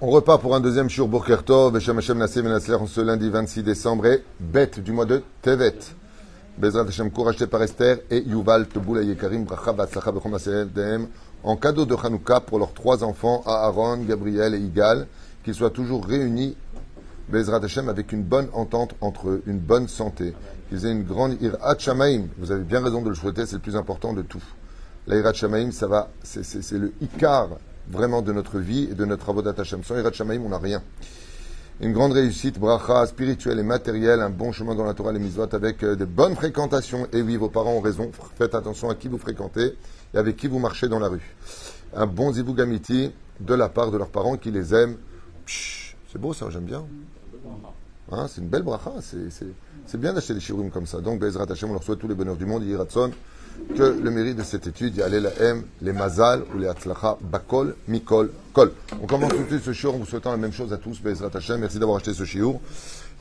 On repart pour un deuxième shiur Bokertov, Beshem Hashem Menasler, en ce lundi 26 décembre, et bête du mois de Tevet. Bezrat Hashem, cours acheté par Esther et Yuval Teboula Yekarim, en cadeau de Hanouka pour leurs trois enfants, Aaron, Gabriel et Igal, qu'ils soient toujours réunis, Bezrat Hashem, avec une bonne entente entre eux, une bonne santé, qu'ils aient une grande Irat Shamaim. Vous avez bien raison de le souhaiter, c'est le plus important de tout. La Irat ça va, c'est le Ikar vraiment de notre vie et de notre travaux Hashem. Sans Irat Shamaim, on n'a rien. Une grande réussite, bracha, spirituelle et matérielle, un bon chemin dans la Torah, les mitzvot, avec euh, de bonnes fréquentations. Et oui, vos parents ont raison, faites attention à qui vous fréquentez et avec qui vous marchez dans la rue. Un bon zivugamiti de la part de leurs parents qui les aiment. C'est beau ça, j'aime bien. Hein, c'est une belle bracha, c'est bien d'acheter des shiurim comme ça. Donc, Bezrat Hashem, on leur souhaite tous les bonheurs du monde, Yiratson que le mérite de cette étude, il y a les mazal ou les atzlacha, bakol, mikol, kol. On commence tout de suite ce shiur en vous souhaitant la même chose à tous, Bezrat Hashem. Merci d'avoir acheté ce shiur.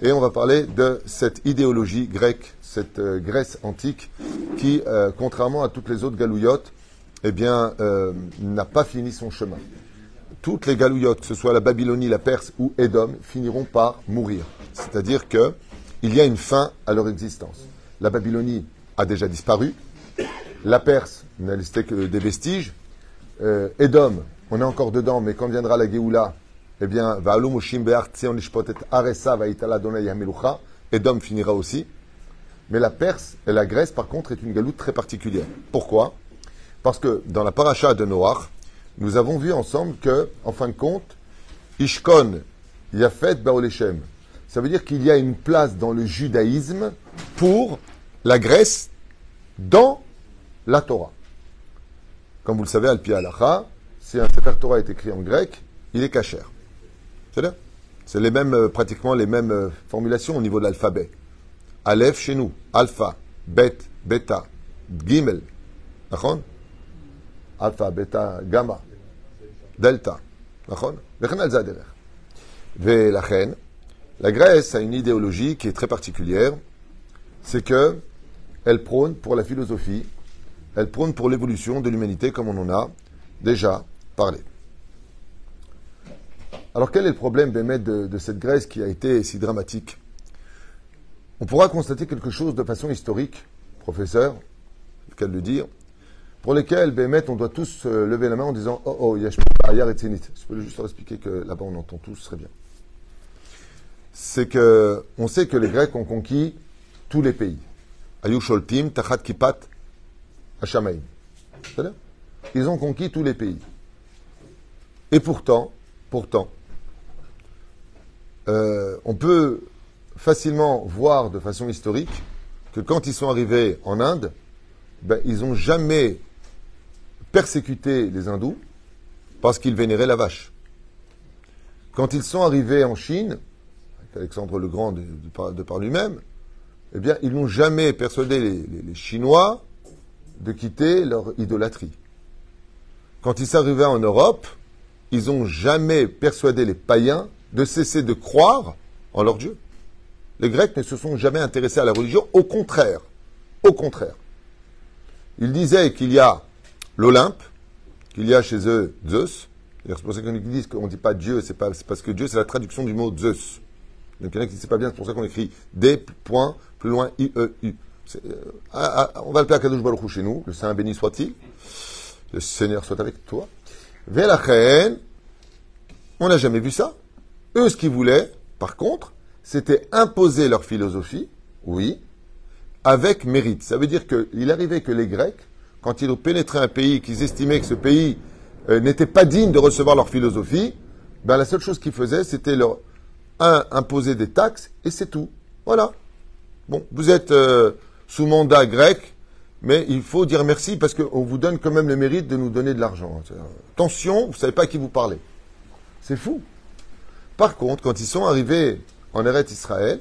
Et on va parler de cette idéologie grecque, cette euh, Grèce antique, qui, euh, contrairement à toutes les autres galouillottes, eh bien, euh, n'a pas fini son chemin. Toutes les galouillottes, que ce soit la Babylonie, la Perse ou Édom, finiront par mourir. C'est-à-dire que il y a une fin à leur existence. La Babylonie a déjà disparu, la Perse n'a resté que des vestiges. Euh, Edom, on est encore dedans, mais quand viendra la Géoula, eh bien, Edom finira aussi. Mais la Perse et la Grèce, par contre, est une galoute très particulière. Pourquoi? Parce que dans la paracha de Noach, nous avons vu ensemble que, en fin de compte, Ishkon, Yafet, Baolechem, ça veut dire qu'il y a une place dans le judaïsme pour la Grèce dans la Torah. Comme vous le savez, Al-Pi Alacha, si un Sefer Torah est écrit en grec, il est cachère. C'est C'est les mêmes, euh, pratiquement les mêmes euh, formulations au niveau de l'alphabet. Aleph chez nous, Alpha, Bet, Beta, Gimel, Alpha, Beta, Gamma, Delta, la Grèce a une idéologie qui est très particulière, c'est que elle prône pour la philosophie elle prône pour l'évolution de l'humanité comme on en a déjà parlé. Alors quel est le problème de, de cette Grèce qui a été si dramatique? On pourra constater quelque chose de façon historique, professeur, c'est le dire, pour lesquels, Bémet, on doit tous lever la main en disant Oh, oh, Yashma, Ayar et Tzenit. Je peux juste expliquer que là-bas on entend tous très bien. C'est que, on sait que les Grecs ont conquis tous les pays. Ayusholtim, Tachat Kipat, ils ont conquis tous les pays. Et pourtant, pourtant, euh, on peut facilement voir de façon historique que quand ils sont arrivés en Inde, ben, ils n'ont jamais persécuté les hindous parce qu'ils vénéraient la vache. Quand ils sont arrivés en Chine, avec Alexandre le Grand de, par, lui-même, eh bien, ils n'ont jamais persuadé les Chinois de quitter leur idolâtrie. Quand ils arrivés en Europe, ils n'ont jamais persuadé les païens de cesser de croire en leur Dieu. Les Grecs ne se sont jamais intéressés à la religion, au contraire. Au contraire. Ils disaient qu'il y a l'Olympe, qu'il y a chez eux Zeus. C'est pour ça qu'on ne dit pas Dieu, c'est parce que Dieu, c'est la traduction du mot Zeus. Donc il y en a qui ne pas bien, c'est pour ça qu'on écrit D, point, plus loin. Euh, ah, ah, on va le faire à Kadosh Baruch chez nous, le Saint béni soit-il, le Seigneur soit avec toi. Velachen, on n'a jamais vu ça. Eux, ce qu'ils voulaient, par contre, c'était imposer leur philosophie, oui, avec mérite. Ça veut dire qu'il arrivait que les Grecs, quand ils pénétré un pays, qu'ils estimaient que ce pays euh, n'était pas digne de recevoir leur philosophie, ben la seule chose qu'ils faisaient, c'était leur un, imposer des taxes, et c'est tout. Voilà. Bon, vous êtes euh, sous mandat grec, mais il faut dire merci parce qu'on vous donne quand même le mérite de nous donner de l'argent. Attention, vous ne savez pas à qui vous parlez. C'est fou. Par contre, quand ils sont arrivés en Eretz Israël,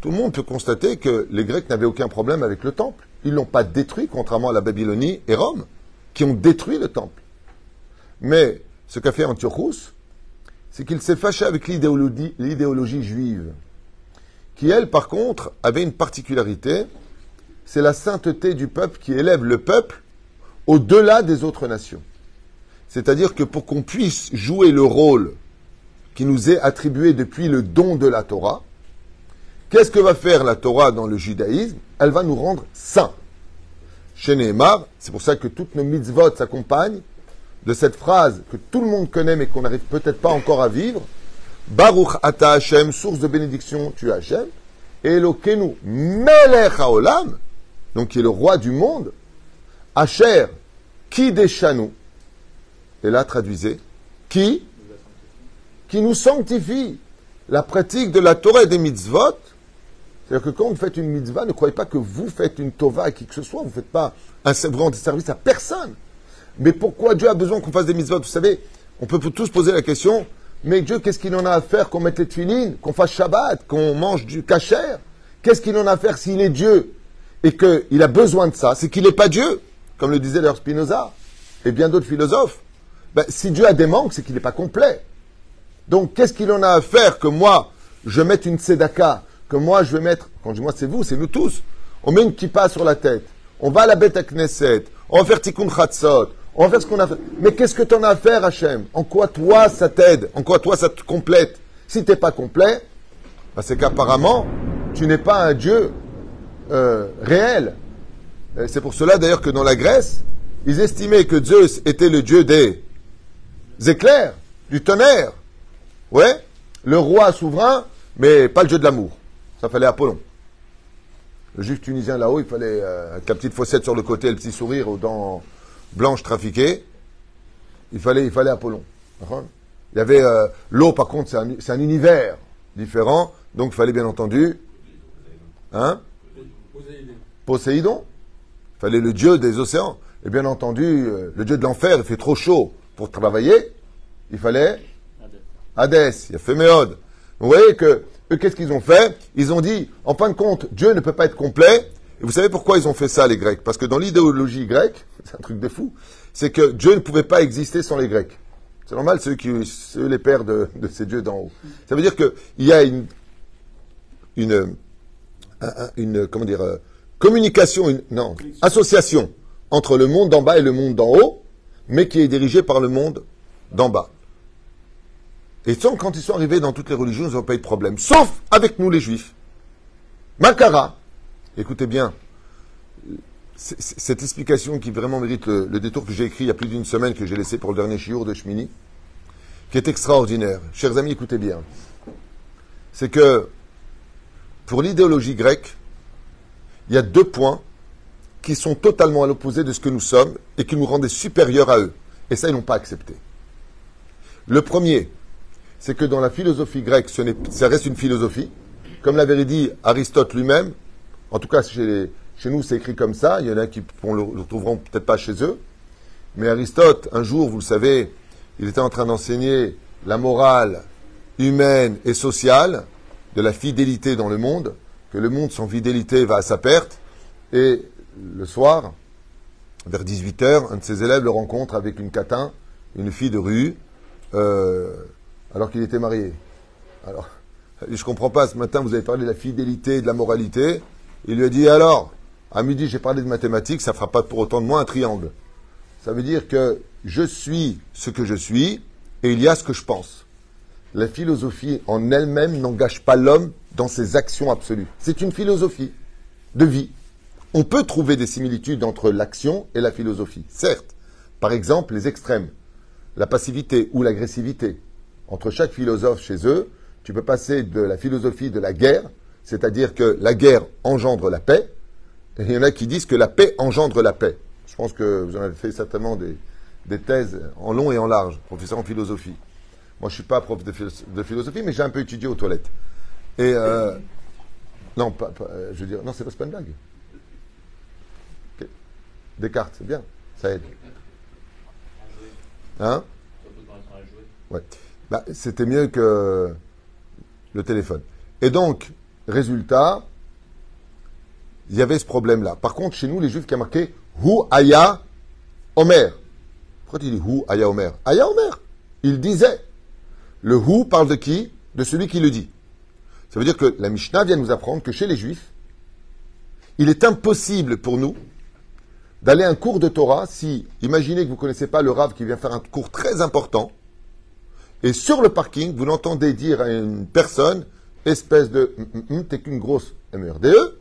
tout le monde peut constater que les Grecs n'avaient aucun problème avec le temple. Ils l'ont pas détruit, contrairement à la Babylonie et Rome, qui ont détruit le temple. Mais ce qu'a fait Antiochus, c'est qu'il s'est fâché avec l'idéologie juive, qui, elle, par contre, avait une particularité, c'est la sainteté du peuple qui élève le peuple au-delà des autres nations. C'est-à-dire que pour qu'on puisse jouer le rôle qui nous est attribué depuis le don de la Torah. Qu'est-ce que va faire la Torah dans le judaïsme? Elle va nous rendre saints. Chez c'est pour ça que toutes nos mitzvot s'accompagnent de cette phrase que tout le monde connaît mais qu'on n'arrive peut-être pas encore à vivre. Baruch ata Hashem, source de bénédiction, tu Hashem. Elokenu melech haolam, donc qui est le roi du monde. Asher, qui déchanou. Et là, traduisez. Qui Qui nous sanctifie. La pratique de la Torah et des mitzvot. C'est-à-dire que quand vous faites une mitzvah, ne croyez pas que vous faites une tova à qui que ce soit. Vous ne faites pas un grand service à personne. Mais pourquoi Dieu a besoin qu'on fasse des mitzvot? Vous savez, on peut tous poser la question, mais Dieu, qu'est-ce qu'il en a à faire qu'on mette les tuilines, qu'on fasse Shabbat, qu'on mange du kasher? Qu'est-ce qu'il en a à faire s'il est Dieu? Et qu'il a besoin de ça C'est qu'il n'est pas Dieu, comme le disait leur Spinoza et bien d'autres philosophes. Ben, si Dieu a des manques, c'est qu'il n'est pas complet. Donc, qu'est-ce qu'il en a à faire que moi, je mette une tzedaka, que moi, je vais mettre, quand je dis moi, c'est vous, c'est nous tous, on met une kippa sur la tête, on va à la bête à Knesset, on va faire tikkun on va faire ce qu'on a fait. Mais qu'est-ce que tu en as à faire, Hachem? En quoi toi ça t'aide? En quoi toi ça te complète? Si tu n'es pas complet, bah, c'est qu'apparemment, tu n'es pas un Dieu euh, réel. C'est pour cela d'ailleurs que dans la Grèce, ils estimaient que Zeus était le Dieu des éclairs, du tonnerre. Ouais, le roi souverain, mais pas le Dieu de l'amour. Ça fallait Apollon. Le juif tunisien là-haut, il fallait, euh, avec la petite fossette sur le côté, le petit sourire aux dents blanche trafiquée, il fallait, il fallait Apollon. Il y avait euh, l'eau, par contre, c'est un, univers différent, donc il fallait bien entendu, hein, Poséidon. Il fallait le dieu des océans. Et bien entendu, euh, le dieu de l'enfer, il fait trop chaud pour travailler. Il fallait Hadès, il a Féméode. Vous voyez que eux, qu'est-ce qu'ils ont fait? Ils ont dit, en fin de compte, Dieu ne peut pas être complet, et vous savez pourquoi ils ont fait ça, les Grecs? Parce que dans l'idéologie grecque, c'est un truc de fou, c'est que Dieu ne pouvait pas exister sans les Grecs. C'est normal, c'est eux, qui, les pères de, ces dieux d'en haut. Ça veut dire qu'il y a une, une, une comment dire, euh, communication, non, association entre le monde d'en bas et le monde d'en haut, mais qui est dirigée par le monde d'en bas. Et quand ils sont arrivés dans toutes les religions, ils n'ont pas eu de problème. Sauf avec nous, les juifs. Makara, Écoutez bien, cette explication qui vraiment mérite le, détour que j'ai écrit il y a plus d'une semaine, que j'ai laissé pour le dernier chiour de Shmini, qui est extraordinaire. Chers amis, écoutez bien. C'est que pour l'idéologie grecque, il y a deux points qui sont totalement à l'opposé de ce que nous sommes et qui nous rendaient supérieurs à eux. Et ça, ils n'ont pas accepté. Le premier, c'est que dans la philosophie grecque, ça reste une philosophie. Comme l'avait dit Aristote lui-même, en tout cas, chez, nous, c'est écrit comme ça. Il y en a qui ne le, retrouveront peut-être pas chez eux. Mais Aristote, un jour, vous le savez, il était en train d'enseigner la morale humaine et sociale de la fidélité dans le monde, que le monde sans fidélité va à sa perte. Et le soir, vers 18h, un de ses élèves le rencontre avec une catin, une fille de rue, euh, alors qu'il était marié. Alors, je ne comprends pas, ce matin, vous avez parlé de la fidélité de la moralité. Il lui a dit alors, à midi j'ai parlé de mathématiques, ça ne fera pas pour autant de moi un triangle. Ça veut dire que je suis ce que je suis et il y a ce que je pense. La philosophie en elle-même n'engage pas l'homme dans ses actions absolues. C'est une philosophie de vie. On peut trouver des similitudes entre l'action et la philosophie, certes. Par exemple, les extrêmes, la passivité ou l'agressivité. Entre chaque philosophe chez eux, tu peux passer de la philosophie de la guerre c'est-à-dire que la guerre engendre la paix, et il y en a qui disent que la paix engendre la paix. Je pense que vous en avez fait certainement des, thèses en long et en large, professeur en philosophie. Moi, je ne suis pas prof de, philosophie, mais j'ai un peu étudié aux toilettes. Et euh, non, pas, je veux dire, non, c'est pas une blague. Descartes, c'est bien, ça aide. Hein? Ouais. Bah, c'était mieux que le téléphone. Et donc, Résultat, il y avait ce problème-là. Par contre, chez nous, les juifs qui a marqué Hu Aya Omer. Pourquoi tu dis Hu Aya Omer? Aya Omer. Il disait. Le Hu parle de qui? De celui qui le dit. Ça veut dire que la Mishnah vient nous apprendre que chez les juifs, il est impossible pour nous d'aller à un cours de Torah si, imaginez que vous ne connaissez pas le Rav qui vient faire un cours très important, Et sur le parking, vous l'entendez dire à une personne, espèce de, t'es qu'une grosse MERDE,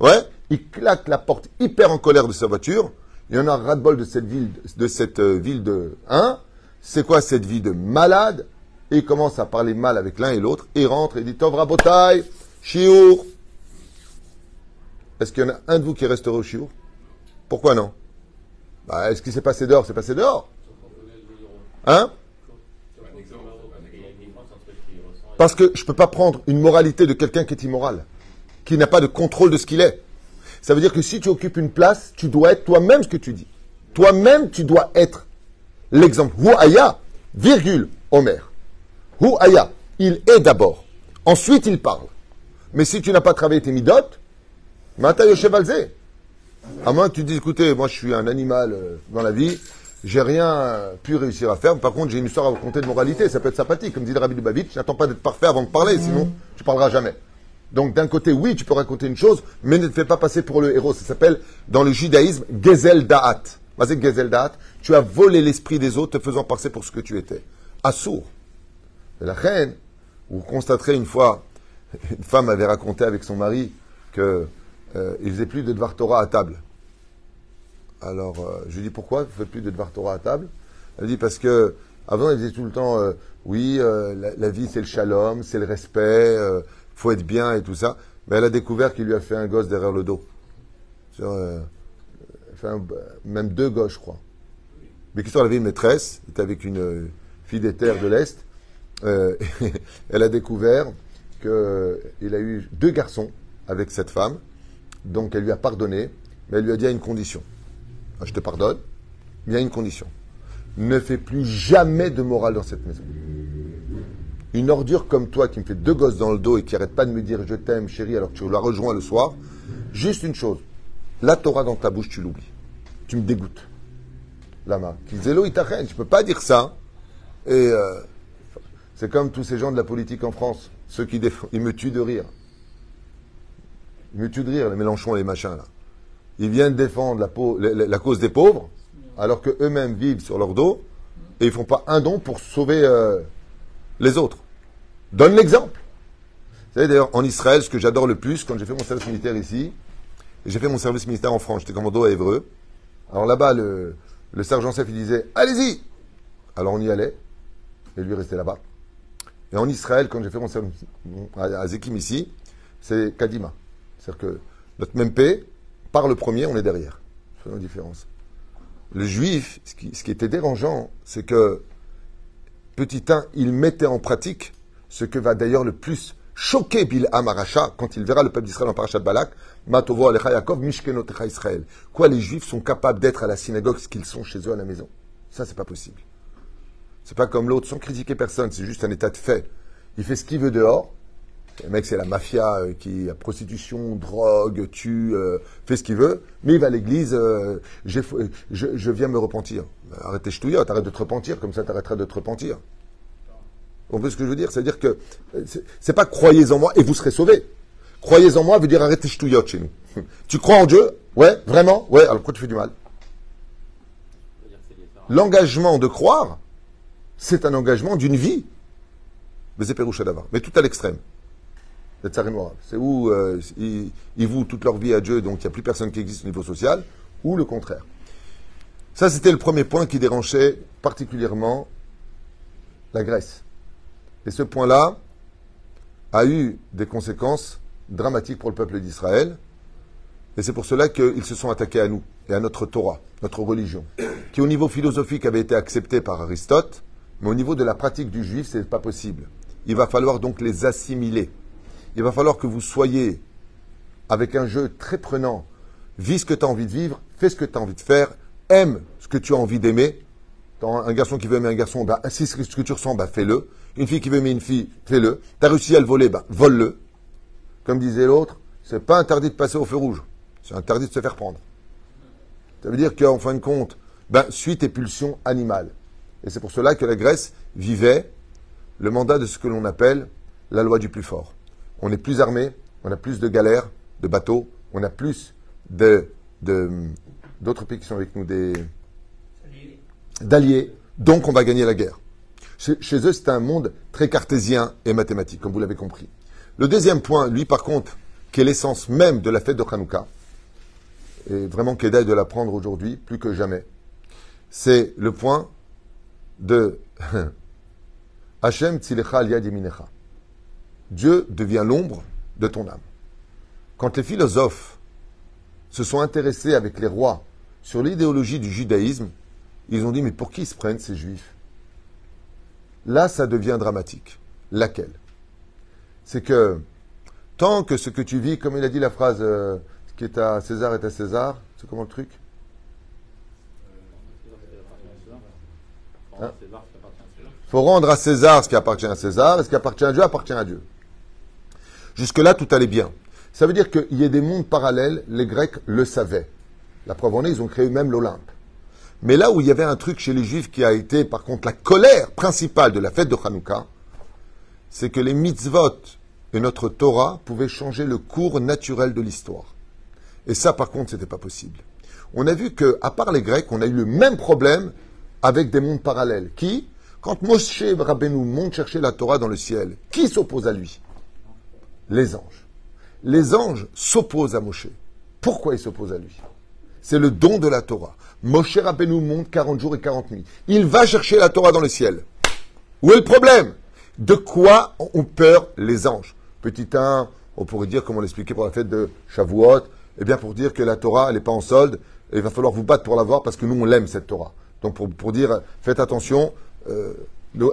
ouais, il claque la porte hyper en colère de sa voiture, il y en a ras-de-bol de cette ville, de cette euh, ville de 1, c'est quoi cette vie de malade, et il commence à parler mal avec l'un et l'autre, et il rentre et dit, Tovra Botaï, Chiour. Est-ce qu'il y en a un de vous qui resterait au Chiour? Pourquoi non? Bah, Est-ce qu'il s'est passé dehors? C'est passé dehors Hein? Parce que je ne peux pas prendre une moralité de quelqu'un qui est immoral, qui n'a pas de contrôle de ce qu'il est. Ça veut dire que si tu occupes une place, tu dois être toi-même ce que tu dis. Toi-même, tu dois être l'exemple. Aya, virgule, Omer. Hu aya, il est d'abord. Ensuite, il parle. Mais si tu n'as pas travaillé tes midotes, Mata chevalzé. À moins que tu dises, écoutez, moi je suis un animal euh, dans la vie, j'ai rien pu réussir à faire. Par contre, j'ai une histoire à raconter de moralité. Ça peut être sympathique. Comme dit le Rabbi Lubavitch, n'attends pas d'être parfait avant de parler, sinon tu parleras jamais. Donc d'un côté, oui, tu peux raconter une chose, mais ne te fais pas passer pour le héros. Ça s'appelle, dans le judaïsme, Gezel Da'at. Vas-y, Gezel Da'at. Tu as volé l'esprit des autres, te faisant passer pour ce que tu étais. Assour. La reine, vous constaterez une fois, une femme avait raconté avec son mari que euh, il faisait plus de Dvar Torah à table. Alors, euh, je lui dis pourquoi vous ne faites plus de Dvar Torah à table? Elle dit parce que avant, elle disait tout le temps euh, oui, la, vie c'est le shalom, c'est le respect, faut être bien et tout ça. Mais elle a découvert qu'il lui a fait un gosse derrière le dos. même deux gosses, je crois. Mais qui elle avait une maîtresse, était avec une fille des terres de l'Est. elle a découvert qu'il a eu deux garçons avec cette femme. Donc elle lui a pardonné, mais elle lui a dit à une condition. Je te pardonne, mais il y a une condition. Ne fais plus jamais de morale dans cette maison. Une ordure comme toi qui me fait deux gosses dans le dos et qui arrête pas de me dire je t'aime chérie alors que tu la rejoins le soir, juste une chose. La Torah dans ta bouche, tu l'oublies. Tu me dégoûtes. Lama. Kizelo itachen, tu peux pas dire ça. Euh, c'est comme tous ces gens de la politique en France, ceux qui ils me tuent de rire. Ils me tuent de rire, les Mélenchons et les machins là ils viennent défendre la, cause des pauvres, alors qu'eux-mêmes vivent sur leur dos, et ils ne font pas un don pour sauver euh, les autres. Donne l'exemple. Vous savez d'ailleurs, en Israël, ce que j'adore le plus, quand j'ai fait mon service militaire ici, j'ai fait mon service militaire en France, j'étais commando à Évreux. Alors là-bas, le, sergent-chef, il disait, allez-y Alors on y allait, et lui restait là-bas. Et en Israël, quand j'ai fait mon service à, Zekim ici, c'est Kadima. C'est-à-dire que notre même paix, par le premier, on est derrière. C'est la différence. Le juif, ce qui, était dérangeant, c'est que, petit 1, il mettait en pratique ce que va d'ailleurs le plus choquer Bil Amaracha quand il verra le peuple d'Israël en parachat Balak, Matovo Alecha Yaakov, Mishkenotecha Israël. Quoi, les juifs sont capables d'être à la synagogue ce qu'ils sont chez eux à la maison? Ça, c'est pas possible. C'est pas comme l'autre, sans critiquer personne, c'est juste un état de fait. Il fait ce qu'il veut dehors, le mec, c'est la mafia euh, qui a prostitution, drogue, tue, euh, fait ce qu'il veut. Mais il va à l'église, euh, je, je, viens me repentir. Arrêtez ch'touillotte, arrête de te repentir, comme ça t'arrêteras de te repentir. On veut ce que je veux dire? C'est-à-dire que c'est pas croyez en moi et vous serez sauvés. Croyez en moi veut dire arrêtez ch'touillotte chez nous. tu crois en Dieu? Ouais, vraiment? Ouais, alors pourquoi tu fais du mal? L'engagement de croire, c'est un engagement d'une vie. Mais Mais tout à l'extrême. C'est où euh, ils, vouent toute leur vie à Dieu, donc il n'y a plus personne qui existe au niveau social, ou le contraire. Ça, c'était le premier point qui dérangeait particulièrement la Grèce. Et ce point-là a eu des conséquences dramatiques pour le peuple d'Israël. Et c'est pour cela qu'ils se sont attaqués à nous et à notre Torah, notre religion, qui au niveau philosophique avait été acceptée par Aristote, mais au niveau de la pratique du juif, ce n'est pas possible. Il va falloir donc les assimiler il va falloir que vous soyez avec un jeu très prenant. Vis ce que tu as envie de vivre, fais ce que tu as envie de faire, aime ce que tu as envie d'aimer. Un garçon qui veut aimer un garçon, bah, si ce que tu ressens, bah, fais-le. Une fille qui veut aimer une fille, fais-le. Tu as réussi à le voler, bah, vole-le. Comme disait l'autre, c'est pas interdit de passer au feu rouge. C'est interdit de se faire prendre. Ça veut dire qu'en fin de compte, ben, suis tes pulsions animales. Et c'est pour cela que la Grèce vivait le mandat de ce que l'on appelle la loi du plus fort on est plus armé, on a plus de galères, de bateaux, on a plus de, d'autres pays qui sont avec nous, des, d'alliés, donc on va gagner la guerre. Chez, chez eux, c'est un monde très cartésien et mathématique, comme vous l'avez compris. Le deuxième point, lui, par contre, qui est l'essence même de la fête de Hanouka, et vraiment qu'Edaï de l'apprendre aujourd'hui, plus que jamais, c'est le point de Hachem Tzilecha Aliyad Yeminecha. Dieu devient l'ombre de ton âme. Quand les philosophes se sont intéressés avec les rois sur l'idéologie du judaïsme, ils ont dit mais pour qui ils se prennent ces juifs? Là, ça devient dramatique. Laquelle? C'est que tant que ce que tu vis, comme il a dit la phrase, euh, ce qui est à César est à César, c'est comment le truc? Hein faut rendre à César ce qui appartient à César, et ce qui appartient à Dieu appartient à Dieu. Jusque-là, tout allait bien. Ça veut dire qu'il y ait des mondes parallèles, les Grecs le savaient. La preuve en est, ils ont créé même l'Olympe. Mais là où il y avait un truc chez les Juifs qui a été, par contre, la colère principale de la fête de Hanouka, c'est que les mitzvot et notre Torah pouvaient changer le cours naturel de l'histoire. Et ça, par contre, c'était pas possible. On a vu que, à part les Grecs, on a eu le même problème avec des mondes parallèles. Qui Quand Moshe Rabbeinu monte chercher la Torah dans le ciel, qui s'oppose à lui Les anges. Les anges s'opposent à Moshe. Pourquoi ils s'opposent à lui C'est le don de la Torah. Moshe Rabbeinu monte 40 jours et 40 nuits. Il va chercher la Torah dans le ciel. Où est le problème De quoi ont peur les anges Petit 1, on pourrait dire, comme on l'expliquait pour la fête de Shavuot, eh bien pour dire que la Torah, elle n'est pas en solde, il va falloir vous battre pour l'avoir parce que nous, on l'aime, cette Torah. Donc pour, dire, faites attention, euh,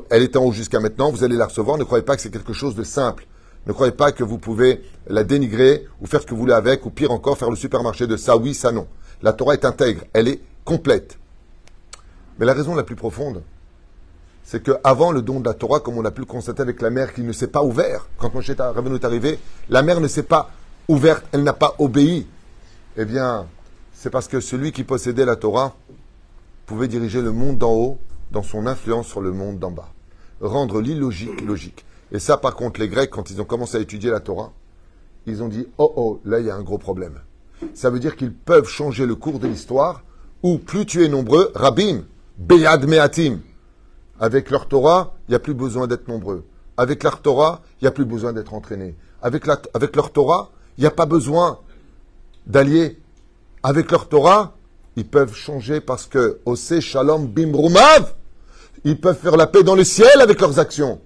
elle est en haut jusqu'à maintenant, vous allez la recevoir, ne croyez pas que c'est quelque chose de simple. Ne croyez pas que vous pouvez la dénigrer ou faire ce que vous voulez avec, ou pire encore, faire le supermarché de ça oui, ça non. La Torah est intègre, elle est complète. Mais la raison la plus profonde, c'est qu'avant le don de la Torah, comme on a pu le constater avec la mer qui ne s'est pas ouverte, quand Moshe Rabbeinu est arrivé, la mer ne s'est pas ouverte, elle n'a pas obéi. Eh bien, c'est parce que celui qui possédait la Torah pouvait diriger le monde d'en haut dans son influence sur le monde d'en bas. Rendre l'illogique logique. Et ça, par contre, les Grecs, quand ils ont commencé à étudier la Torah, ils ont dit, oh oh, là, il y a un gros problème. Ça veut dire qu'ils peuvent changer le cours de l'histoire, où plus tu es nombreux, Rabim, Beyad Meatim, avec leur Torah, il n'y a plus besoin d'être nombreux. Avec leur Torah, il n'y a plus besoin d'être entraîné. Avec, avec leur Torah, il n'y a pas besoin d'allier. Avec leur Torah, ils peuvent changer parce que Ose Shalom Bimrumav, ils peuvent faire la paix dans le ciel avec leurs actions.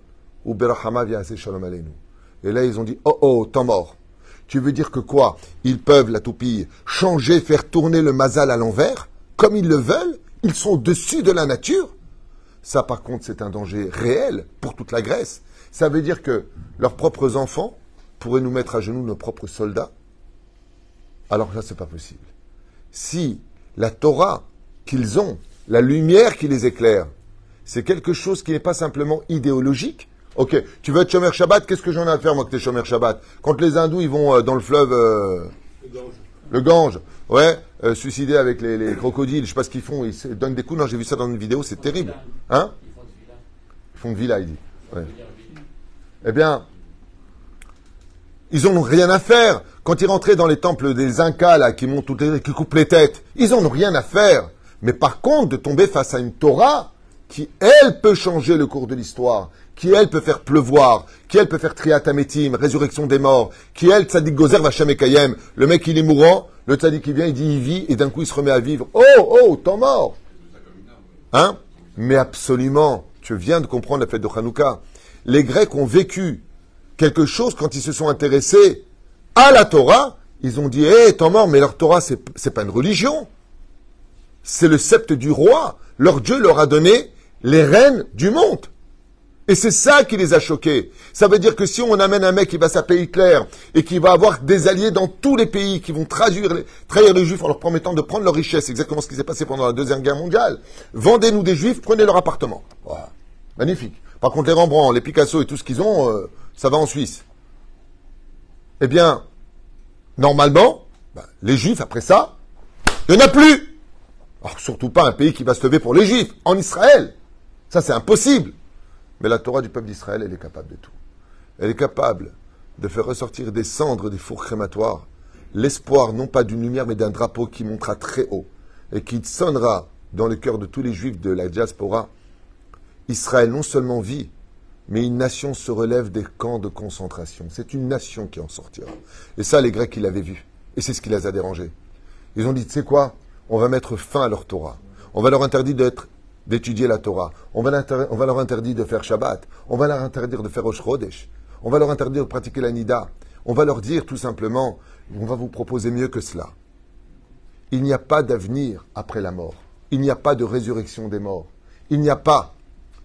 Ou Berahamav Shalom Aleinu. Et là, ils ont dit, oh oh, temps mort. Tu veux dire que quoi? Ils peuvent, la toupie, changer, faire tourner le mazal à l'envers, comme ils le veulent? Ils sont au-dessus de la nature? Ça, par contre, c'est un danger réel pour toute la Grèce. Ça veut dire que leurs propres enfants pourraient nous mettre à genoux nos propres soldats? Alors là, c'est pas possible. Si la Torah qu'ils ont, la lumière qui les éclaire, c'est quelque chose qui n'est pas simplement idéologique, Ok, tu veux être Shomer Shabbat, qu'est-ce que j'en ai à faire, moi, que t'es Shomer Shabbat? Quand les hindous, ils vont euh, dans le fleuve... Euh, le Gange. ouais, euh, suicider avec les, crocodiles, je sais pas ce qu'ils font, ils donnent des coups, non, j'ai vu ça dans une vidéo, c'est terrible. Hein? Ils font de villa, il dit. Eh bien, ils n'ont rien à faire. Quand ils rentraient dans les temples des Incas, là, qui montent toutes les, qui coupent les têtes, ils n'en ont rien à faire. Mais par contre, de tomber face à une Torah qui, elle, peut changer le cours de l'histoire, qui elle peut faire pleuvoir, qui elle peut faire triatamétim, résurrection des morts, qui elle, tzadik gozer vachem kayem, le mec il est mourant, le tzadik qui vient, il dit il vit, et d'un coup il se remet à vivre. Oh, oh, temps mort Hein? Mais absolument, tu viens de comprendre la fête de Hanouka. Les Grecs ont vécu quelque chose quand ils se sont intéressés à la Torah, ils ont dit, hé, temps mort, mais leur Torah, c'est, c'est pas une religion. C'est le sceptre du roi. Leur Dieu leur a donné les rênes du monde. Et c'est ça qui les a choqués. Ça veut dire que si on amène un mec qui va s'appeler Hitler et qui va avoir des alliés dans tous les pays qui vont trahir les juifs en leur promettant de prendre leur richesse, exactement ce qui s'est passé pendant la Deuxième Guerre mondiale. Vendez-nous des juifs, prenez leur appartement. Magnifique. Par contre, les Rembrandt, les Picasso et tout ce qu'ils ont, euh, ça va en Suisse. Eh bien, normalement, bah, les juifs, après ça, il n'y en a plus. Alors, surtout pas un pays qui va se lever pour les juifs, en Israël. Ça, c'est impossible. Mais la Torah du peuple d'Israël, elle est capable de tout. Elle est capable de faire ressortir des cendres des fours crématoires, l'espoir non pas d'une lumière, mais d'un drapeau qui montera très haut et qui sonnera dans le cœur de tous les juifs de la diaspora Israël non seulement vit, mais une nation se relève des camps de concentration. C'est une nation qui en sortira. Et ça, les Grecs, ils l'avaient vu. Et c'est ce qui les a dérangés. Ils ont dit, tu quoi? On va mettre fin à leur Torah. On va leur interdire d'étudier la Torah. On va, leur interdire de faire Shabbat. On va leur interdire de faire Rosh Chodesh. On va leur interdire de pratiquer la Nida. On va leur dire tout simplement, on va vous proposer mieux que cela. Il n'y a pas d'avenir après la mort. Il n'y a pas de résurrection des morts. Il n'y a pas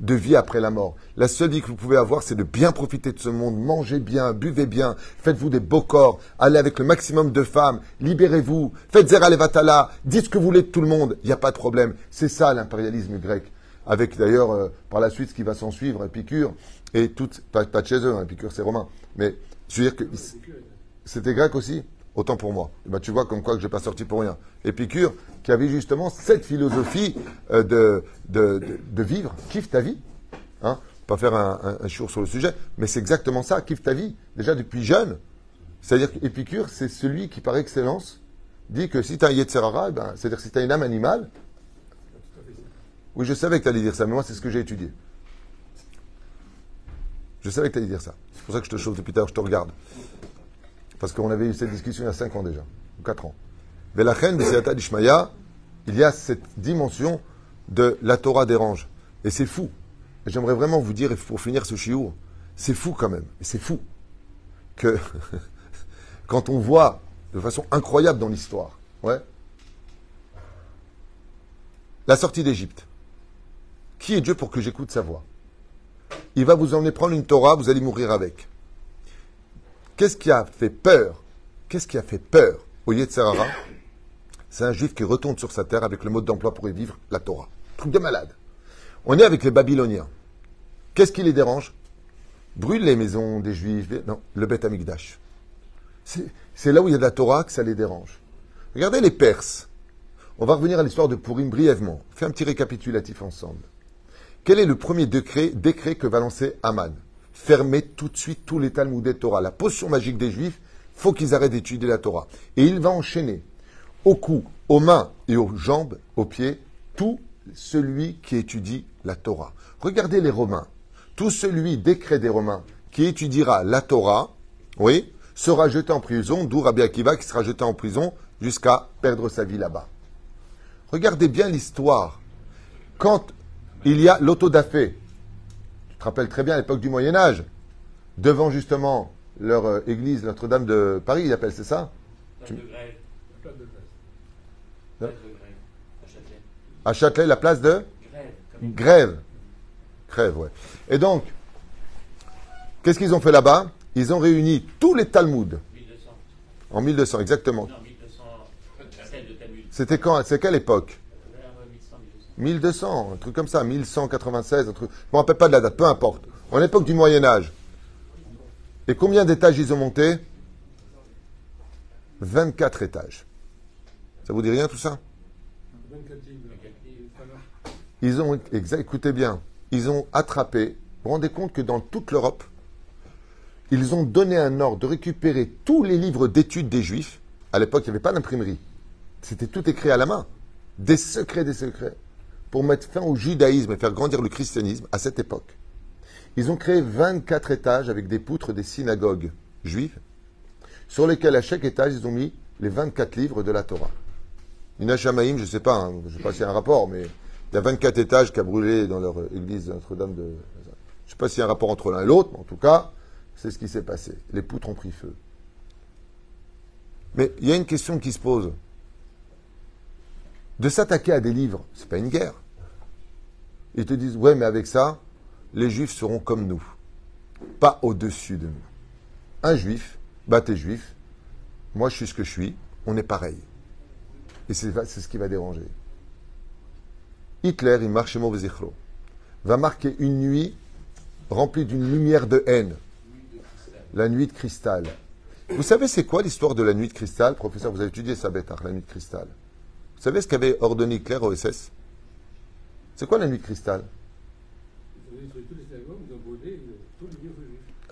de vie après la mort. La seule vie que vous pouvez avoir, c'est de bien profiter de ce monde, mangez bien, buvez bien, faites-vous des beaux corps, allez avec le maximum de femmes, libérez-vous, faites Zera Levatala, dites ce que vous voulez de tout le monde, il n'y a pas de problème. C'est ça l'impérialisme grec. Avec d'ailleurs, euh, par la suite, ce qui va s'en suivre, Épicure, et tout, pas, de chez eux, hein, Épicure c'est romain, mais je veux dire que c'était grec aussi? Autant pour moi. Bah, tu vois comme quoi que je n'ai pas sorti pour rien. Épicure, qui avait justement cette philosophie euh, de, de, vivre, kiffe ta vie. Hein pas faire un, un, sur le sujet, mais c'est exactement ça, kiffe ta vie, déjà depuis jeune. C'est-à-dire qu'Épicure, c'est celui qui, par excellence, dit que si tu as un Yetzerara, eh ben, c'est-à-dire si tu as une âme animale. Oui, je savais que tu allais dire ça, mais moi, c'est ce que j'ai étudié. Je savais que tu allais dire ça. C'est pour ça que je te chauffe depuis tard, je te regarde. Parce qu'on avait eu cette discussion il y a 5 ans déjà, ou 4 ans. Mais la reine de d'Ishmaïa, il y a cette dimension de la Torah dérange. Et c'est fou. J'aimerais vraiment vous dire, pour finir ce chiour, c'est fou quand même. Et c'est fou que quand on voit de façon incroyable dans l'histoire, ouais, la sortie d'Égypte. Qui est Dieu pour que j'écoute sa voix? Il va vous emmener prendre une Torah, vous allez mourir avec. Qu'est-ce qui a fait peur? Qu'est-ce qui a fait peur au Yetzerara C'est un juif qui retourne sur sa terre avec le mode d'emploi pour y vivre la Torah. Truc de malade. On est avec les Babyloniens. Qu'est-ce qui les dérange? Brûle les maisons des Juifs. Non, le Beth Amikdash. C'est là où il y a de la Torah que ça les dérange. Regardez les Perses. On va revenir à l'histoire de Purim brièvement. On fait un petit récapitulatif ensemble. Quel est le premier décret, décret que va lancer Aman fermer tout de suite tous les Talmud et Torah. La potion magique des Juifs, faut qu'ils arrêtent d'étudier la Torah. Et il va enchaîner au cou, aux mains et aux jambes, aux pieds, tout celui qui étudie la Torah. Regardez les Romains. Tout celui, décret des Romains, qui étudiera la Torah, oui, sera jeté en prison, d'où Rabbi Akiva qui sera jeté en prison jusqu'à perdre sa vie là-bas. Regardez bien l'histoire. Quand il y a l'autodafé, te rappelles très bien l'époque du Moyen Âge, devant justement leur euh, église Notre-Dame de Paris, ils appellent, c'est ça? Place de grève. Place de grève. À Châtelet. À Châtelet, la place de? Grève. Grève. Grève, ouais. Et donc, qu'est-ce qu'ils ont fait là-bas? Ils ont réuni tous les Talmuds. 1200. En 1200, exactement. Non, 1200. C'était quand? C'est quelle époque? 1200, un truc comme ça, 1196, un truc. Je ne me rappelle pas de la date, peu importe. En l'époque du Moyen Âge. Et combien d'étages ils ont monté? 24 étages. Ça vous dit rien tout ça? Ils ont, écoutez bien, ils ont attrapé, vous vous rendez compte que dans toute l'Europe, ils ont donné un ordre de récupérer tous les livres d'études des Juifs. À l'époque, il n'y avait pas d'imprimerie. C'était tout écrit à la main. Des secrets, des secrets pour mettre fin au judaïsme et faire grandir le christianisme à cette époque. Ils ont créé 24 étages avec des poutres des synagogues juives, sur lesquelles à chaque étage ils ont mis les 24 livres de la Torah. Une Shamaïm, je ne sais pas, hein, je ne sais pas s'il y a un rapport, mais il y a 24 étages qui a brûlé dans leur église Notre-Dame de. Je ne sais pas s'il y a un rapport entre l'un et l'autre, mais en tout cas, c'est ce qui s'est passé. Les poutres ont pris feu. Mais il y a une question qui se pose. De s'attaquer à des livres, c'est pas une guerre. Ils te disent, ouais, mais avec ça, les juifs seront comme nous, pas au-dessus de nous. Un juif, bah t'es juif, moi je suis ce que je suis, on est pareil. Et c'est ce qui va déranger. Hitler, il marche Zichro, va marquer une nuit remplie d'une lumière de haine. La nuit de cristal. Vous savez c'est quoi l'histoire de la nuit de cristal? Professeur, vous avez étudié ça, bêta, la nuit de cristal. Vous savez ce qu'avait ordonné Hitler au SS c'est quoi la nuit de cristal?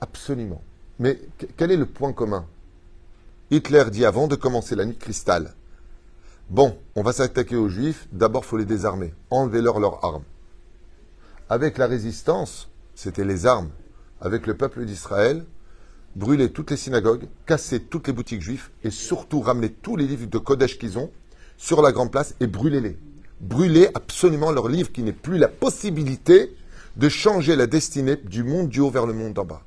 Absolument. Mais quel est le point commun? Hitler dit avant de commencer la nuit de cristal, bon, on va s'attaquer aux juifs, d'abord il faut les désarmer, enlever-leur leurs armes. avec la résistance, c'était les armes, avec le peuple d'Israël, brûler toutes les synagogues, casser toutes les boutiques juives et surtout ramener tous les livres de Kodesh qu'ils ont sur la grande place et brûler-les. Brûler absolument leurs livres qui n'aient plus la possibilité de changer la destinée du monde du haut vers le monde d'en bas.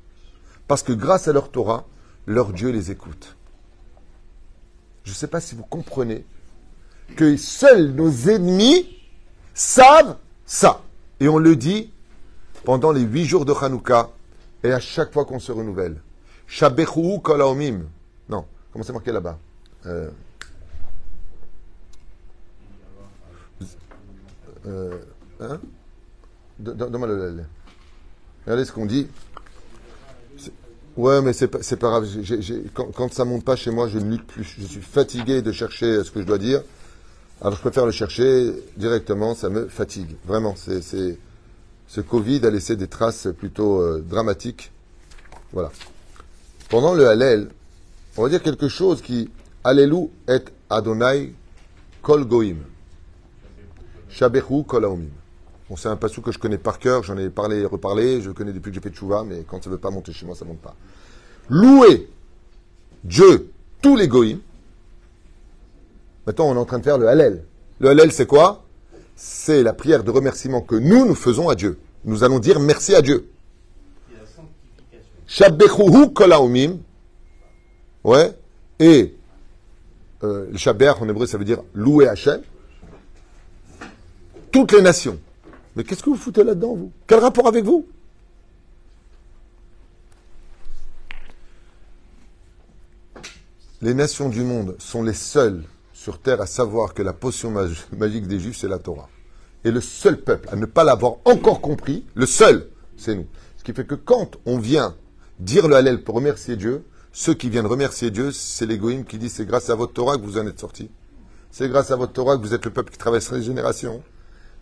Parce que grâce à leur Torah, leur Dieu les écoute. Je ne sais pas si vous comprenez que seuls nos ennemis savent ça. Et on le dit pendant les huit jours de Hanouka et à chaque fois qu'on se renouvelle. Shabechu kolaomim. Non, comment c'est marqué là-bas? Euh, hein Donne-moi Regardez ce qu'on dit. Ouais, mais c'est pas, grave. quand, ça monte pas chez moi, je ne lutte plus. Je suis fatigué de chercher ce que je dois dire. Alors je préfère le chercher directement. Ça me fatigue. Vraiment, c'est, ce Covid a laissé des traces plutôt euh, dramatiques. Voilà. Pendant le Hallel, on va dire quelque chose qui Allelu et Adonai kol goim. Shabechu kol Bon, c'est un passou que je connais par cœur, j'en ai parlé et reparlé, je le connais depuis que j'ai fait Tchouva, mais quand ça ne veut pas monter chez moi, ça ne monte pas. Louer Dieu, tous les goïms. Maintenant, on est en train de faire le Hallel. Le Hallel, c'est quoi? C'est la prière de remerciement que nous, nous faisons à Dieu. Nous allons dire merci à Dieu. Shabbechuhu kolaumim. Ouais. Et euh, en hébreu, ça veut dire louer Hachem. Toutes les nations. Mais qu'est-ce que vous foutez là-dedans, vous? Quel rapport avec vous? Les nations du monde sont les seules sur terre à savoir que la potion magique des Juifs, c'est la Torah. Et le seul peuple à ne pas l'avoir encore compris, le seul, c'est nous. Ce qui fait que quand on vient dire le Hallel pour remercier Dieu, ceux qui viennent remercier Dieu, c'est les qui disent c'est grâce à votre Torah que vous en êtes sortis. C'est grâce à votre Torah que vous êtes le peuple qui traverse les générations.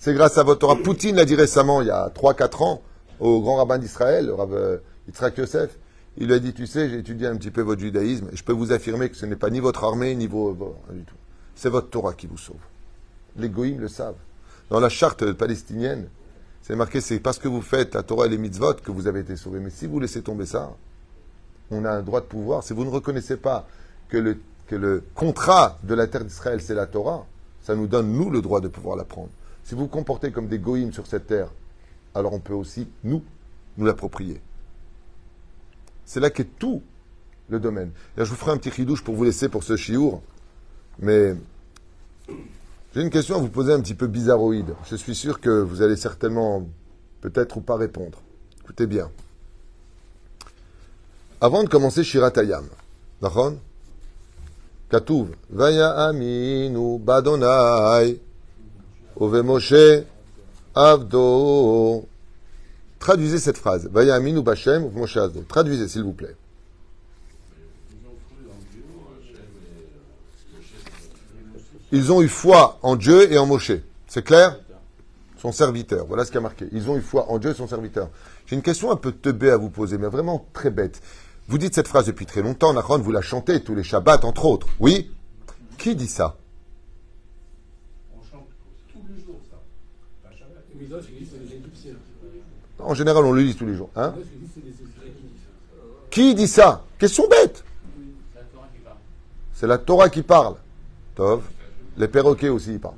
C'est grâce à votre Torah. Poutine l'a dit récemment, il y a 3-4 ans, au grand rabbin d'Israël, le rabbin Yitzhak Yosef. Il lui a dit, tu sais, j'ai étudié un petit peu votre judaïsme, et je peux vous affirmer que ce n'est pas ni votre armée, ni vos... du tout. C'est votre Torah qui vous sauve. Les goïms le savent. Dans la charte palestinienne, c'est marqué, c'est parce que vous faites la Torah et les mitzvot que vous avez été sauvés. Mais si vous laissez tomber ça, on a un droit de pouvoir. Si vous ne reconnaissez pas que le, que le contrat de la terre d'Israël, c'est la Torah, ça nous donne, nous, le droit de pouvoir la prendre. Si vous vous comportez comme des goïms sur cette terre, alors on peut aussi, nous, nous l'approprier. C'est là qu'est tout le domaine. je vous ferai un petit ridouche pour vous laisser pour ce chiour, mais j'ai une question à vous poser un petit peu bizarroïde. Je suis sûr que vous allez certainement, peut-être ou pas répondre. Écoutez bien. Avant de commencer Shiratayam, Katouv, Vaya Aminu Badonai. Moshe Avdo. Traduisez cette phrase. Vaya Bashem Moshe Avdo. Traduisez, s'il vous plaît. Ils ont eu foi en Dieu et en Moshe. C'est clair? Son serviteur. Voilà ce qui a marqué. Ils ont eu foi en Dieu et son serviteur. J'ai une question un peu teubée à vous poser, mais vraiment très bête. Vous dites cette phrase depuis très longtemps, Nachon, vous la chantez tous les Shabbats, entre autres. Oui? Qui dit ça? En général, on le lit tous les jours. Hein qui dit ça? Question bête. C'est la Torah qui parle. Tov. Les perroquets aussi, ils parlent.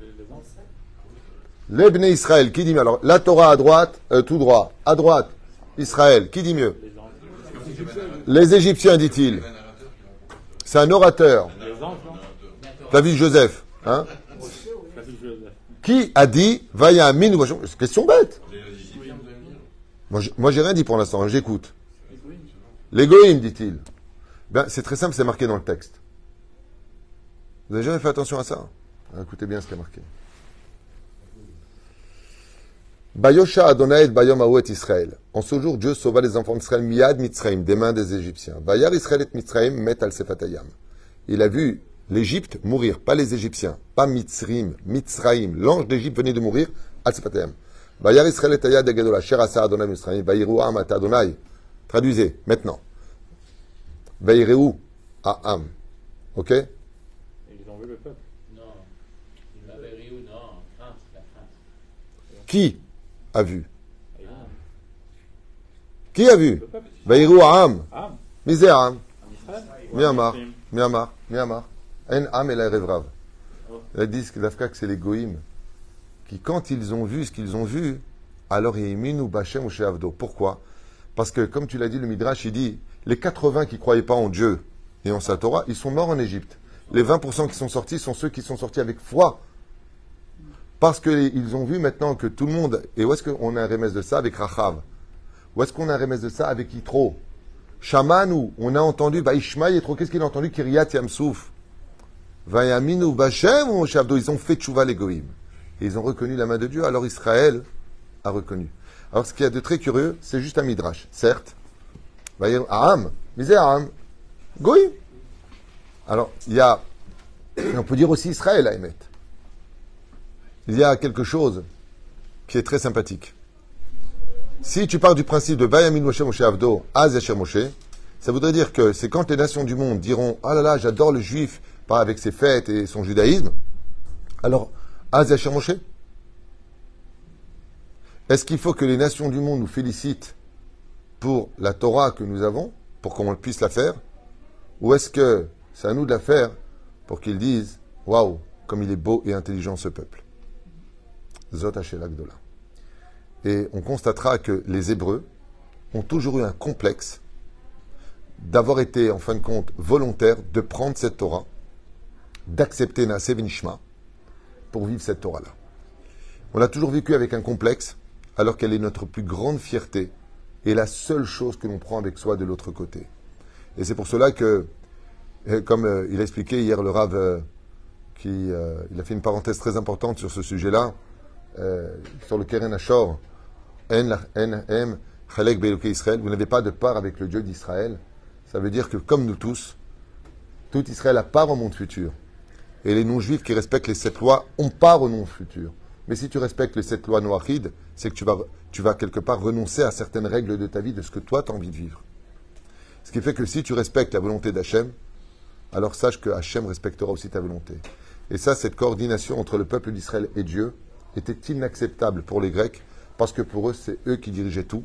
L'Ebné Israël, qui dit mieux? Alors, la Torah à droite, euh, tout droit. À droite, Israël, qui dit mieux? Les Égyptiens, dit-il. C'est un orateur. David Joseph. Hein? Qui a dit Vaya min C'est question bête. Moi, j'ai rien dit pour l'instant, hein, j'écoute. L'égoïme, dit-il. Ben, c'est très simple, c'est marqué dans le texte. Vous n'avez jamais fait attention à ça? Hein, Écoutez bien ce qui est marqué. Bayosha Adonai Bayom Aouet Israël. En ce jour, Dieu sauva les enfants d'Israël miad Mitzrayim, des mains des Égyptiens. Bayar Israël et Mitzrayim met al Sefatayam. Il a vu l'Égypte mourir, pas les Égyptiens, pas Mitzrim, Mitzraim. L'ange d'Égypte venait de mourir, Adonai. Traduisez, maintenant. Bayireu Am. Ok? Ils ont vu le peuple Non. Qui a vu? Qui a vu? Le peuple. Vaïrou Am. Ah, Misé Am. en Israël Myanmar. Myanmar. Myanmar. En Am et la Revrav. Ils disent que c'est les Goïm, qui, quand ils ont vu ce qu'ils ont vu, alors ils ou Bachem ou Sheavdo. Pourquoi? Parce que, comme tu l'as dit, le Midrash, il dit les 80 qui ne croyaient pas en Dieu et en sa Torah, ils sont morts en Égypte. Les 20% qui sont sortis sont ceux qui sont sortis avec foi. Parce qu'ils ont vu maintenant que tout le monde. Et où est-ce qu'on a un remède de ça avec Rachav? Où est-ce qu'on a un remède de ça avec Yitro? Shamanou, on a entendu, bah Ishmael Yitro, qu'est-ce qu'il a entendu? Kiryat Yamsouf. Vayaminu Bachem ou ils ont fait tchouva les goïm. Et ils ont reconnu la main de Dieu, alors Israël a reconnu. Alors ce qu'il y a de très curieux, c'est juste un midrash, certes. Vayir Aham, misé Aham, goïm. Alors, il y a, on peut dire aussi Israël à émettre. Il y a quelque chose qui est très sympathique. Si tu pars du principe de Vayamin Moshe Moshe Avdo, Az Moshe, ça voudrait dire que c'est quand les nations du monde diront Ah là là, j'adore le juif, pas avec ses fêtes et son judaïsme. Alors, Az Yasher Moshe Est-ce qu'il faut que les nations du monde nous félicitent pour la Torah que nous avons, pour qu'on puisse la faire Ou est-ce que c'est à nous de la faire pour qu'ils disent Waouh, comme il est beau et intelligent ce peuple? Zot Hachel Agdola. Et on constatera que les Hébreux ont toujours eu un complexe d'avoir été, en fin de compte, volontaires de prendre cette Torah, d'accepter Naaseh Nishma pour vivre cette Torah-là. On l'a toujours vécu avec un complexe, alors qu'elle est notre plus grande fierté et la seule chose que l'on prend avec soi de l'autre côté. Et c'est pour cela que, euh, comme euh, il a expliqué hier le Rav, euh, qui euh, il a fait une parenthèse très importante sur ce sujet-là, sur le Keren Ashor, Em Chalek Israël, vous n'avez pas de part avec le Dieu d'Israël. Ça veut dire que, comme nous tous, tout Israël a part au monde futur. Et les non-juifs qui respectent les sept lois ont part au monde futur. Mais si tu respectes les sept lois noachides, c'est que tu vas, tu vas quelque part renoncer à certaines règles de ta vie, de ce que toi tu as envie de vivre. Ce qui fait que si tu respectes la volonté d'Hachem, alors sache que Hachem respectera aussi ta volonté. Et ça, cette coordination entre le peuple d'Israël et Dieu était inacceptable pour les Grecs, parce que pour eux, c'est eux qui dirigeaient tout,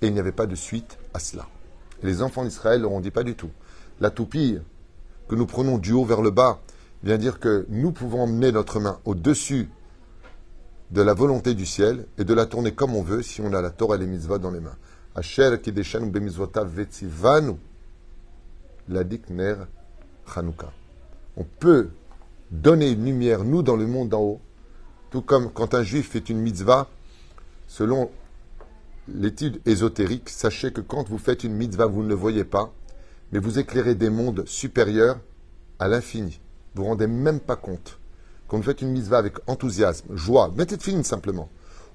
et il n'y avait pas de suite à cela. Les enfants d'Israël leur ont dit pas du tout. La toupie que nous prenons du haut vers le bas vient dire que nous pouvons emmener notre main au-dessus de la volonté du ciel et de la tourner comme on veut si on a la Torah et les mitzvot dans les mains. On peut donner une lumière, nous, dans le monde d'en haut, tout comme quand un juif fait une mitzvah, selon l'étude ésotérique, sachez que quand vous faites une mitzvah, vous ne le voyez pas, mais vous éclairez des mondes supérieurs à l'infini. Vous vous rendez même pas compte. Quand vous faites une mitzvah avec enthousiasme, joie, mettez de finin simplement.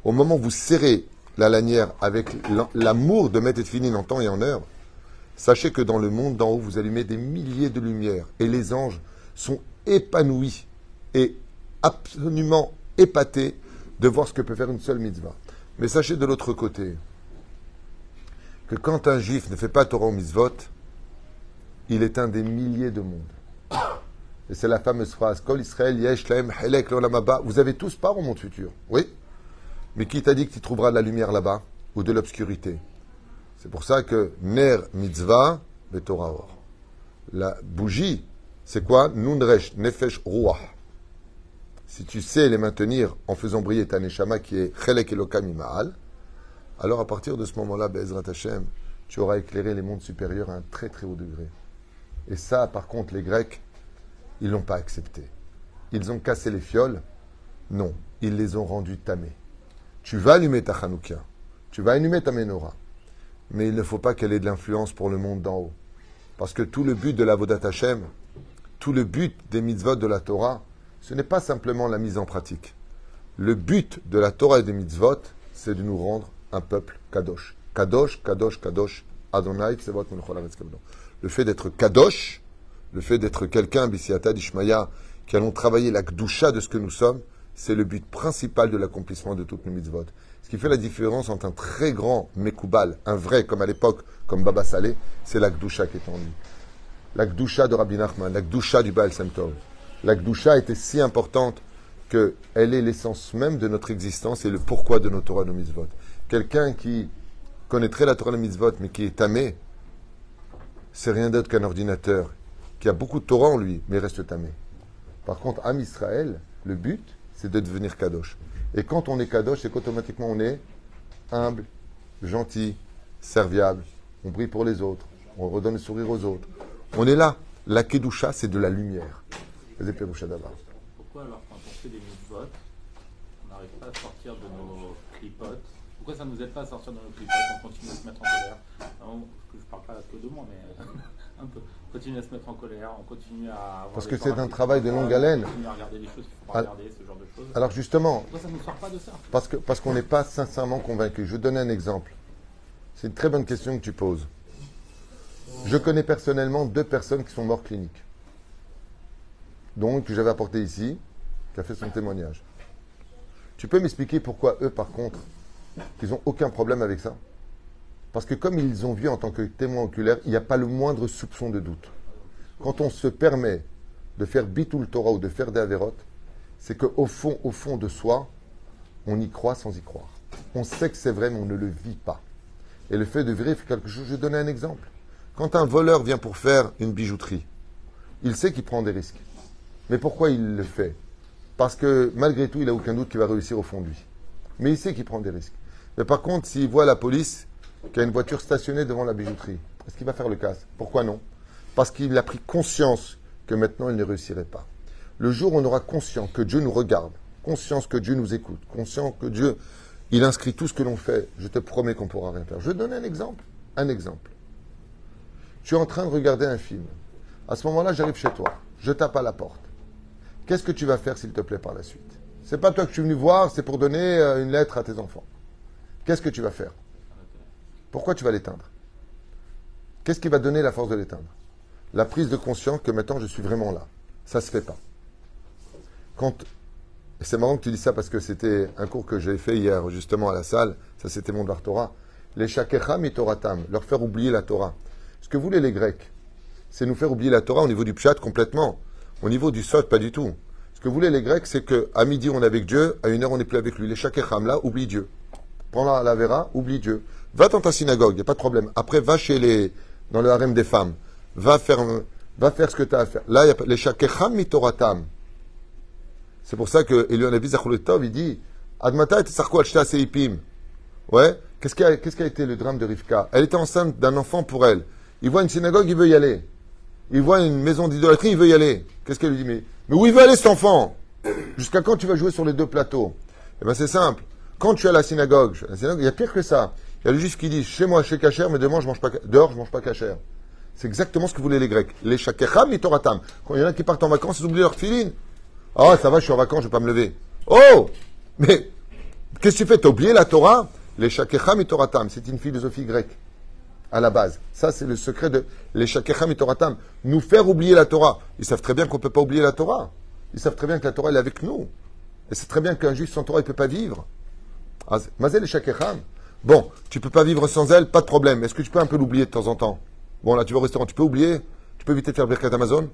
Au moment où vous serrez la lanière avec l'am- l'amour de mettre de finin en temps et en heure, sachez que dans le monde d'en haut, vous allumez des milliers de lumières et les anges sont épanouis et absolument épatés de voir ce que peut faire une seule mitzvah. Mais sachez de l'autre côté que quand un juif ne fait pas Torah ou mitzvot, il est un des milliers de mondes. Et c'est la fameuse phrase Kol Israël yesh helek l'olam haba. Vous avez tous part au monde futur. Oui. Mais qui t'a dit que tu trouveras de la lumière là-bas ou de l'obscurité? C'est pour ça que Ner mitzvah or. La bougie, c'est quoi? Nunresh nefesh ruach. Si tu sais les maintenir en faisant briller ta neshama qui est chelek elokam ima'al, alors à partir de ce moment-là, Be'ezrat Hashem, tu auras éclairé les mondes supérieurs à un très très haut degré. Et ça, par contre, les Grecs, ils l'ont pas accepté. Ils ont cassé les fioles Non, ils les ont rendus tamés. Tu vas allumer ta Hanoukia, tu vas allumer ta menorah, mais il ne faut pas qu'elle ait de l'influence pour le monde d'en haut. Parce que tout le but de la Vodat Hashem, tout le but des mitzvot de la Torah, ce n'est pas simplement la mise en pratique. Le but de la Torah et des mitzvot, c'est de nous rendre un peuple kadosh. Kadosh, kadosh, kadosh, Adonai, Tsevot. Le fait d'être kadosh, le fait d'être quelqu'un, Bissiata, Dishmaya, qui allons travailler la gdusha de ce que nous sommes, c'est le but principal de l'accomplissement de toutes nos mitzvot. Ce qui fait la différence entre un très grand Mekoubal, un vrai, comme à l'époque, comme Baba Saleh, c'est la gdusha qui est en lui. La gdusha de Rabbi Nachman, la gdusha du Baal Shem. La gdusha était si importante qu'elle est l'essence même de notre existence et le pourquoi de nos Torah, nos mitzvot. Quelqu'un qui connaîtrait la Torah la mitzvot, mais qui est tamé, c'est rien d'autre qu'un ordinateur qui a beaucoup de Torah en lui, mais reste tamé. Par contre, Am Israël, le but, c'est de devenir Kadosh. Et quand on est Kadosh, c'est qu'automatiquement on est humble, gentil, serviable, on brille pour les autres, on redonne le sourire aux autres. On est là. La Kedusha, c'est de la lumière. Pourquoi alors quand on fait des mitzvot, on n'arrive pas à sortir de nos clipotes Pourquoi ça ne nous aide pas à sortir de nos clipotes On continue à se mettre en colère. Je ne parle pas que de moi, mais un peu. On continue à se mettre en colère, on continue à... Avoir Parce que c'est un travail de longue haleine. On continue à regarder des choses qu'il faut pas regarder, ce genre de choses. Alors justement... Ça ne nous sort pas de ça Parce qu'on parce qu'on n'est pas sincèrement convaincu. Je vais donner un exemple. C'est une très bonne question que tu poses. Je connais personnellement deux personnes qui sont mortes cliniques. Donc, que j'avais apporté ici, qui a fait son témoignage. Tu peux m'expliquer pourquoi eux, par contre, ils n'ont aucun problème avec ça? Parce que comme ils ont vu en tant que témoins oculaires, il n'y a pas le moindre soupçon de doute. Quand on se permet de faire bitul Torah ou de faire des avérotes, c'est qu'au fond, au fond de soi, on y croit sans y croire. On sait que c'est vrai, mais on ne le vit pas. Et le fait de vérifier quelque chose, je vais donner un exemple. Quand un voleur vient pour faire une bijouterie, il sait qu'il prend des risques. Mais pourquoi il le fait? Parce que malgré tout, il n'a aucun doute qu'il va réussir au fond de lui. Mais il sait qu'il prend des risques. Mais par contre, s'il voit la police qui a une voiture stationnée devant la bijouterie, est-ce qu'il va faire le casse? Pourquoi non? Parce qu'il a pris conscience que maintenant il ne réussirait pas. Le jour où on aura conscience que Dieu nous regarde, conscience que Dieu nous écoute, conscience que Dieu, il inscrit tout ce que l'on fait, je te promets qu'on pourra rien faire. Je donne un exemple. Un exemple. Tu es en train de regarder un film. À ce moment-là, j'arrive chez toi. Je tape à la porte. Qu'est-ce que tu vas faire, s'il te plaît, par la suite? C'est pas toi que tu es venu voir, c'est pour donner euh, une lettre à tes enfants. Qu'est-ce que tu vas faire? Pourquoi tu vas l'éteindre? Qu'est-ce qui va donner la force de l'éteindre? La prise de conscience que maintenant je suis vraiment là. Ça se fait pas. Quand c'est marrant que tu dis ça parce que c'était un cours que j'ai fait hier justement à la salle. Ça c'était mon Torah. Les shakecham et Toratam, leur faire oublier la Torah. Ce que voulaient les Grecs, c'est nous faire oublier la Torah au niveau du pshat complètement. Au niveau du sot, pas du tout. Ce que voulaient les Grecs, c'est qu'à midi, on est avec Dieu, à une heure, on n'est plus avec lui. Les shakecham, là, oublie Dieu. Prends la, la vera, oublie Dieu. Va dans ta synagogue, il n'y a pas de problème. Après, va chez les, dans le harem des femmes. Va faire, va faire ce que tu as à faire. Là, il y a les shakecham mitoratam. C'est pour ça que Elion Levi Zachuletov, il dit, Admata et Tsarko Seipim. Ouais. Qu'est-ce qui, a, qu'est-ce qui a été le drame de Rivka? Elle était enceinte d'un enfant pour elle. Il voit une synagogue, il veut y aller. Il voit une maison d'idolâtrie, il veut y aller. Qu'est-ce qu'elle lui dit? Mais, mais où il veut aller cet enfant? Jusqu'à quand tu vas jouer sur les deux plateaux? Eh bien c'est simple. Quand tu es à la synagogue, il y a pire que ça. Il y a le juif qui dit chez moi, chez Kacher, mais demain, je mange pas, dehors, je mange pas Kacher. C'est exactement ce que voulaient les Grecs. Les shakecham et Toratam. Quand il y en a qui partent en vacances, ils oublient leur filine. Ah, ça va, je suis en vacances, je vais pas me lever. Oh Mais qu'est-ce que tu fais? T'as oublié la Torah? Les shakecham et Toratam. C'est une philosophie grecque à la base. Ça, c'est le secret de l'Eshakecham et Toratam. Nous faire oublier la Torah. Ils savent très bien qu'on ne peut pas oublier la Torah. Ils savent très bien que la Torah, est avec nous. Et c'est très bien qu'un juif sans Torah, il ne peut pas vivre. Ah, Mazel Eshakecham. Bon, tu peux pas vivre sans elle, pas de problème. Est-ce que tu peux un peu l'oublier de temps en temps? Bon, là, tu vas au restaurant, tu peux oublier Tu peux éviter de faire Birkat Amazon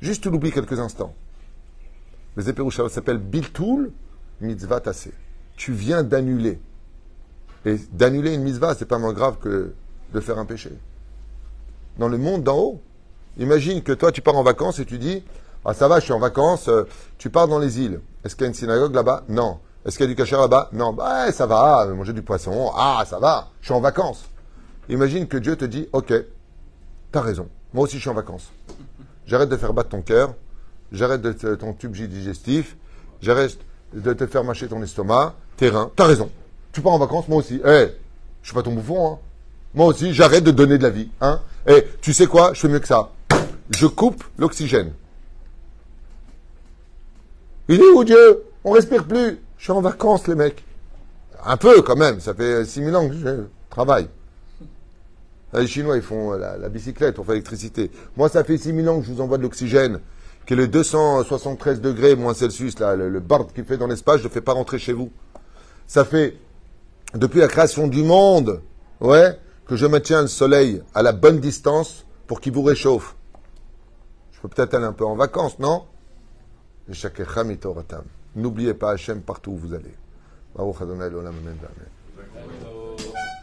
Juste tu l'oublies quelques instants. Les ça s'appelle Biltul Mitzvah Tassé. Tu viens d'annuler. Et d'annuler une mitzvah, c'est pas moins grave que de faire un péché. Dans le monde d'en haut. Imagine que toi, tu pars en vacances et tu dis Ah, ça va, je suis en vacances, euh, tu pars dans les îles. Est-ce qu'il y a une synagogue là-bas? Non. Est-ce qu'il y a du cachère là-bas? Non. Bah, ça va, manger du poisson. Ah, ça va, je suis en vacances. Imagine que Dieu te dit Ok, t'as raison. Moi aussi, je suis en vacances. J'arrête de faire battre ton cœur. J'arrête de ton tube digestif. J'arrête de te faire mâcher ton estomac, tes reins. T'as raison. Tu pars en vacances, moi aussi. Eh, je suis pas ton bouffon, hein. Moi aussi, j'arrête de donner de la vie. Hein Et tu sais quoi? Je fais mieux que ça. Je coupe l'oxygène. Il est où Dieu? On respire plus. Je suis en vacances, les mecs. Un peu quand même. Ça fait 6000 ans que je travaille. Les Chinois, ils font la, bicyclette pour faire l'électricité. Moi, ça fait 6000 ans que je vous envoie de l'oxygène, qui est le 273 degrés moins Celsius, là, le, le bard qu'il fait dans l'espace, je ne fais pas rentrer chez vous. Ça fait, depuis la création du monde, ouais, que je maintiens le soleil à la bonne distance pour qu'il vous réchauffe. Je peux peut-être aller un peu en vacances, non? N'oubliez pas Hachem partout où vous allez.